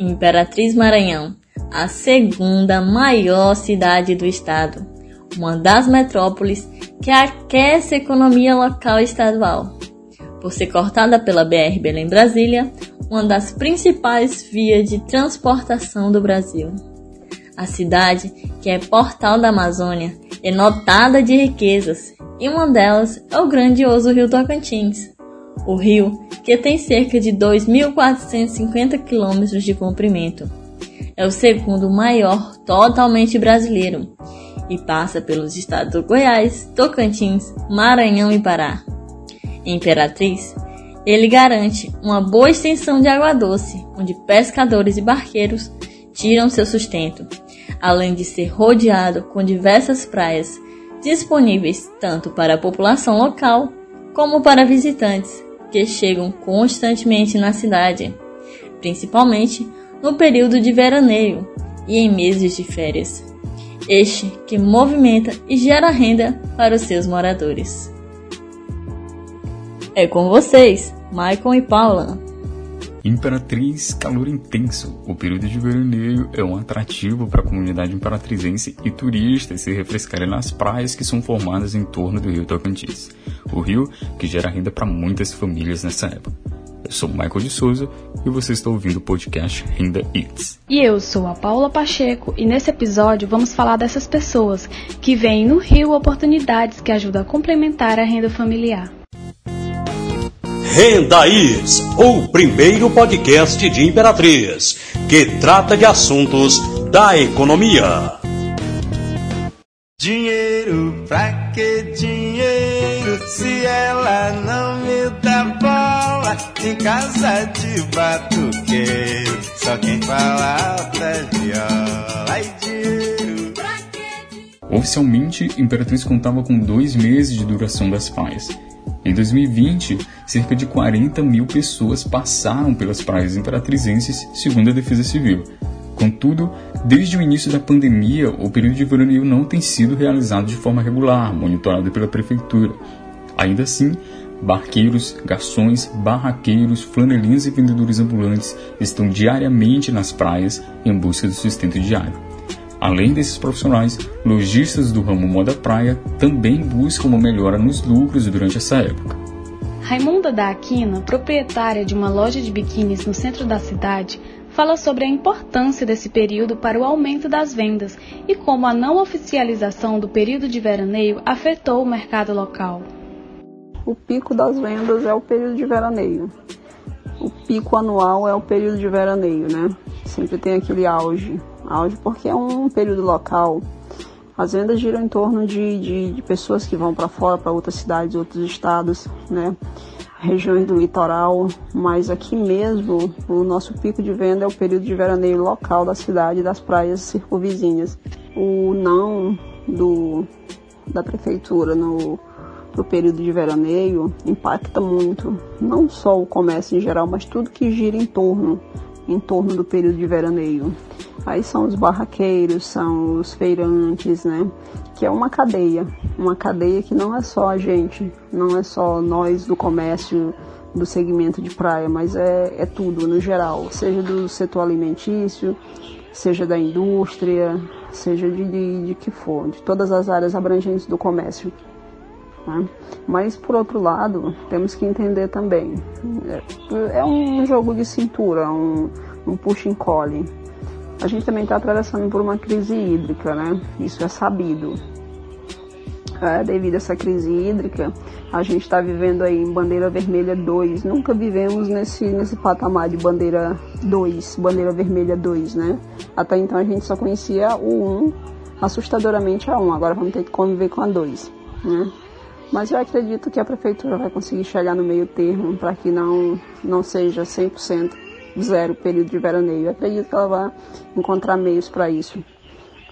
Imperatriz Maranhão, a segunda maior cidade do estado, uma das metrópoles que aquece a economia local e estadual. Por ser cortada pela BR Belém-Brasília, uma das principais vias de transportação do Brasil. A cidade, que é portal da Amazônia, é notada de riquezas, e uma delas é o grandioso Rio Tocantins. O rio, que tem cerca de 2.450 quilômetros de comprimento, é o segundo maior totalmente brasileiro e passa pelos estados do Goiás, Tocantins, Maranhão e Pará. Imperatriz, ele garante uma boa extensão de água doce, onde pescadores e barqueiros tiram seu sustento, além de ser rodeado com diversas praias disponíveis tanto para a população local como para visitantes que chegam constantemente na cidade, principalmente no período de veraneio e em meses de férias. Este que movimenta e gera renda para os seus moradores. É com vocês, Michael e Paula. Imperatriz Calor Intenso. O período de veraneio é um atrativo para a comunidade imperatrizense e turistas se refrescarem nas praias que são formadas em torno do rio Tocantins. O rio que gera renda para muitas famílias nessa época. Eu sou Michael de Souza e você está ouvindo o podcast Renda Eats. E eu sou a Paula Pacheco e nesse episódio vamos falar dessas pessoas que veem no Rio oportunidades que ajudam a complementar a renda familiar. Renda Is, o primeiro podcast de Imperatriz, que trata de assuntos da economia. Dinheiro, pra que dinheiro, se ela não me dá bola, em casa de batuqueiro, só quem fala alta viola, ai dinheiro. Oficialmente, Imperatriz contava com dois meses de duração das praias. Em 2020, cerca de 40 mil pessoas passaram pelas praias imperatrizenses, segundo a Defesa Civil. Contudo, desde o início da pandemia, o período de veraneio não tem sido realizado de forma regular, monitorado pela Prefeitura. Ainda assim, barqueiros, garçons, barraqueiros, flanelinhas e vendedores ambulantes estão diariamente nas praias em busca do sustento diário. Além desses profissionais, lojistas do ramo moda praia também buscam uma melhora nos lucros durante essa época. Raimunda da Aquina, proprietária de uma loja de biquínis no centro da cidade, fala sobre a importância desse período para o aumento das vendas e como a não oficialização do período de veraneio afetou o mercado local. O pico das vendas é o período de veraneio. O pico anual é o período de veraneio, né? Sempre tem aquele auge auge, porque é um período local. As vendas giram em torno de, de, de pessoas que vão para fora, para outras cidades, outros estados, né? regiões do litoral, mas aqui mesmo o nosso pico de venda é o período de veraneio local da cidade e das praias circunvizinhas. O não do, da prefeitura no, no período de veraneio impacta muito, não só o comércio em geral, mas tudo que gira em torno, em torno do período de veraneio. Aí são os barraqueiros, são os feirantes, né? Que é uma cadeia, uma cadeia que não é só a gente, não é só nós do comércio do segmento de praia, mas é, é tudo no geral, seja do setor alimentício, seja da indústria, seja de, de, de que for, de todas as áreas abrangentes do comércio. Né? Mas por outro lado, temos que entender também, é, é um jogo de cintura, um, um puxa-encolhe a gente também está atravessando por uma crise hídrica, né? Isso é sabido. É, devido a essa crise hídrica, a gente está vivendo aí em bandeira vermelha 2. Nunca vivemos nesse, nesse patamar de bandeira 2, bandeira vermelha 2, né? Até então a gente só conhecia o 1, assustadoramente a 1. Agora vamos ter que conviver com a 2, né? Mas eu acredito que a prefeitura vai conseguir chegar no meio termo para que não, não seja 100% zero período de veraneio. Eu acredito que ela vai encontrar meios para isso.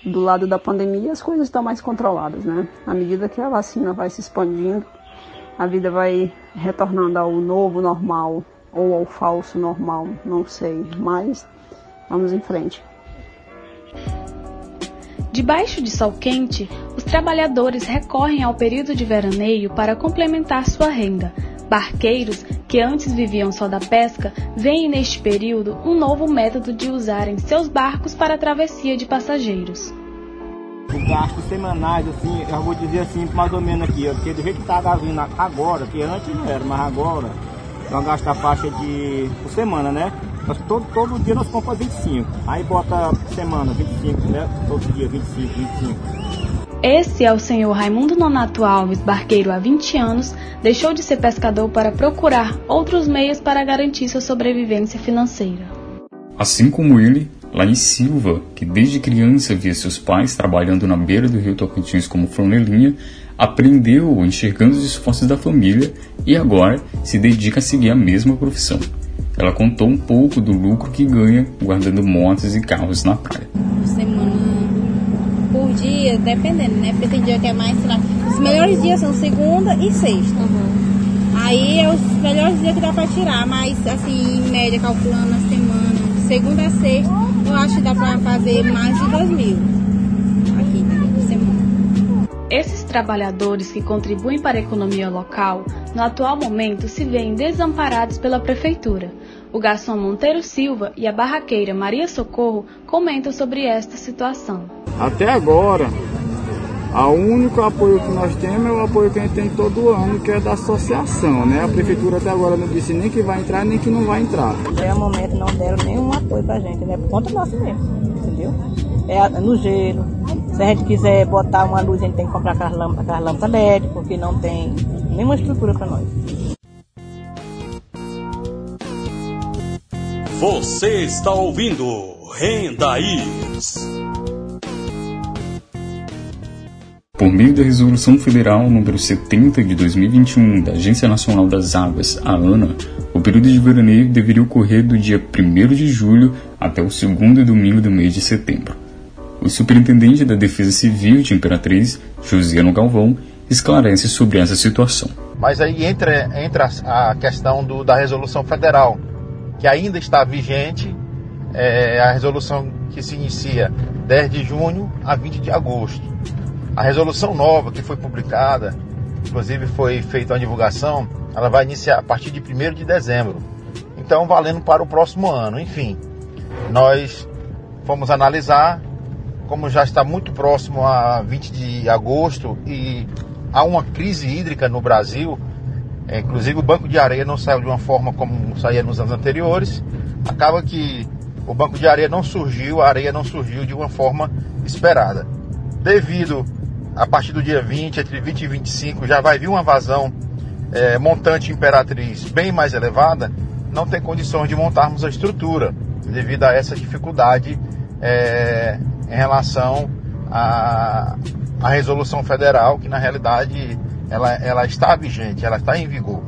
Do lado da pandemia, as coisas estão mais controladas, né? À medida que a vacina vai se expandindo, a vida vai retornando ao novo normal ou ao falso normal, não sei, mas vamos em frente. Debaixo de sol quente, os trabalhadores recorrem ao período de veraneio para complementar sua renda. Barqueiros que antes viviam só da pesca, veem neste período um novo método de usarem seus barcos para a travessia de passageiros. Os gastos semanais, assim, eu vou dizer assim, mais ou menos aqui, porque do jeito que está vindo agora, que antes não era, mas agora, nós gastamos a faixa de por semana, né? Nós, todo, todo dia nós compramos 25. Aí bota semana 25, né? Todo dia 25, 25. Esse é o senhor Raimundo Nonato Alves, barqueiro há 20 anos, deixou de ser pescador para procurar outros meios para garantir sua sobrevivência financeira. Assim como ele, Laís Silva, que desde criança via seus pais trabalhando na beira do rio Tocantins como flanelinha, aprendeu enxergando os esforços da família e agora se dedica a seguir a mesma profissão. Ela contou um pouco do lucro que ganha guardando motos e carros na praia. Dependendo, né? Porque tem dia que é mais, sei lá, os melhores dias são segunda e sexta. Uhum. Aí é os melhores dias que dá pra tirar, mas assim, em média, calculando a semana, segunda a sexta, eu acho que dá pra fazer mais de dois mil aqui, né? Por semana. Esses trabalhadores que contribuem para a economia local, no atual momento se veem desamparados pela prefeitura o garçom Monteiro Silva e a barraqueira Maria Socorro comentam sobre esta situação. Até agora, o único apoio que nós temos é o apoio que a gente tem todo ano, que é da associação, né? A prefeitura até agora não disse nem que vai entrar, nem que não vai entrar. Até o momento não deram nenhum apoio pra gente, né? Por conta nossa mesmo, entendeu? É no gelo. Se a gente quiser botar uma luz, a gente tem que comprar aquelas lâmpadas, lâmpadas LED, porque não tem nenhuma estrutura para nós. Você está ouvindo Renda Is. Por meio da Resolução Federal número 70 de 2021 da Agência Nacional das Águas, a ANA, o período de veraneio deveria ocorrer do dia 1 de julho até o segundo domingo do mês de setembro. O superintendente da Defesa Civil de Imperatriz, Josiano Galvão, esclarece sobre essa situação. Mas aí entra, entra a questão do, da resolução federal, que ainda está vigente, é a resolução que se inicia 10 de junho a 20 de agosto. A resolução nova que foi publicada, inclusive foi feita uma divulgação, ela vai iniciar a partir de 1 de dezembro. Então, valendo para o próximo ano. Enfim, nós fomos analisar, como já está muito próximo a 20 de agosto e há uma crise hídrica no Brasil, é, inclusive o banco de areia não saiu de uma forma como saía nos anos anteriores. Acaba que o banco de areia não surgiu, a areia não surgiu de uma forma esperada. Devido a partir do dia 20, entre 20 e 25, já vai vir uma vazão é, montante imperatriz bem mais elevada, não tem condições de montarmos a estrutura, devido a essa dificuldade é, em relação à, à resolução federal, que na realidade ela, ela está vigente, ela está em vigor.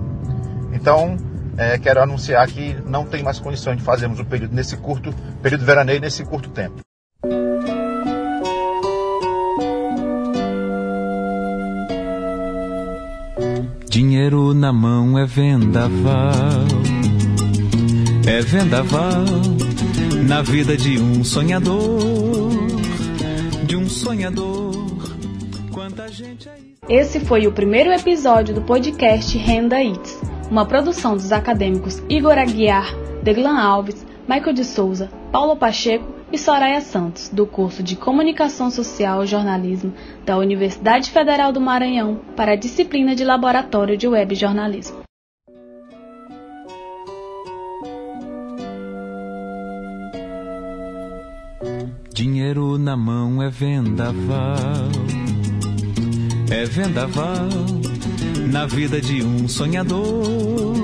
Então, é, quero anunciar que não tem mais condições de fazermos o período nesse curto, período veraneio nesse curto tempo. Dinheiro na mão é vendaval, é vendaval na vida de um sonhador, de um sonhador. Quanta gente aí. Esse foi o primeiro episódio do podcast Renda It's, uma produção dos acadêmicos Igor Aguiar, Deglan Alves, Michael de Souza, Paulo Pacheco e Soraya Santos, do curso de Comunicação Social e Jornalismo da Universidade Federal do Maranhão, para a disciplina de Laboratório de Web Jornalismo. Dinheiro na mão é vendaval é vendaval na vida de um sonhador,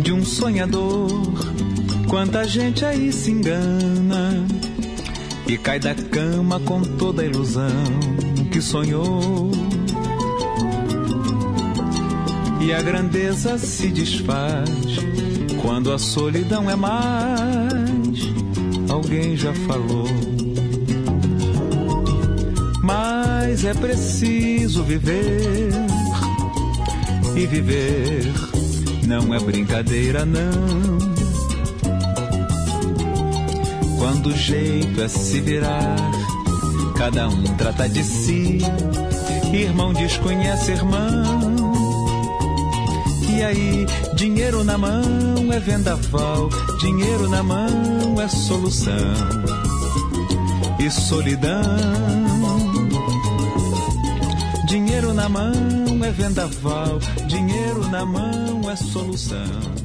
de um sonhador. Quanta gente aí se engana e cai da cama com toda a ilusão que sonhou. E a grandeza se desfaz quando a solidão é mais. Alguém já falou mas é preciso viver. E viver não é brincadeira, não. Quando o jeito é se virar, cada um trata de si. Irmão desconhece irmão. E aí, dinheiro na mão é vendaval, dinheiro na mão é solução. E solidão. Dinheiro na mão é vendaval, dinheiro na mão é solução.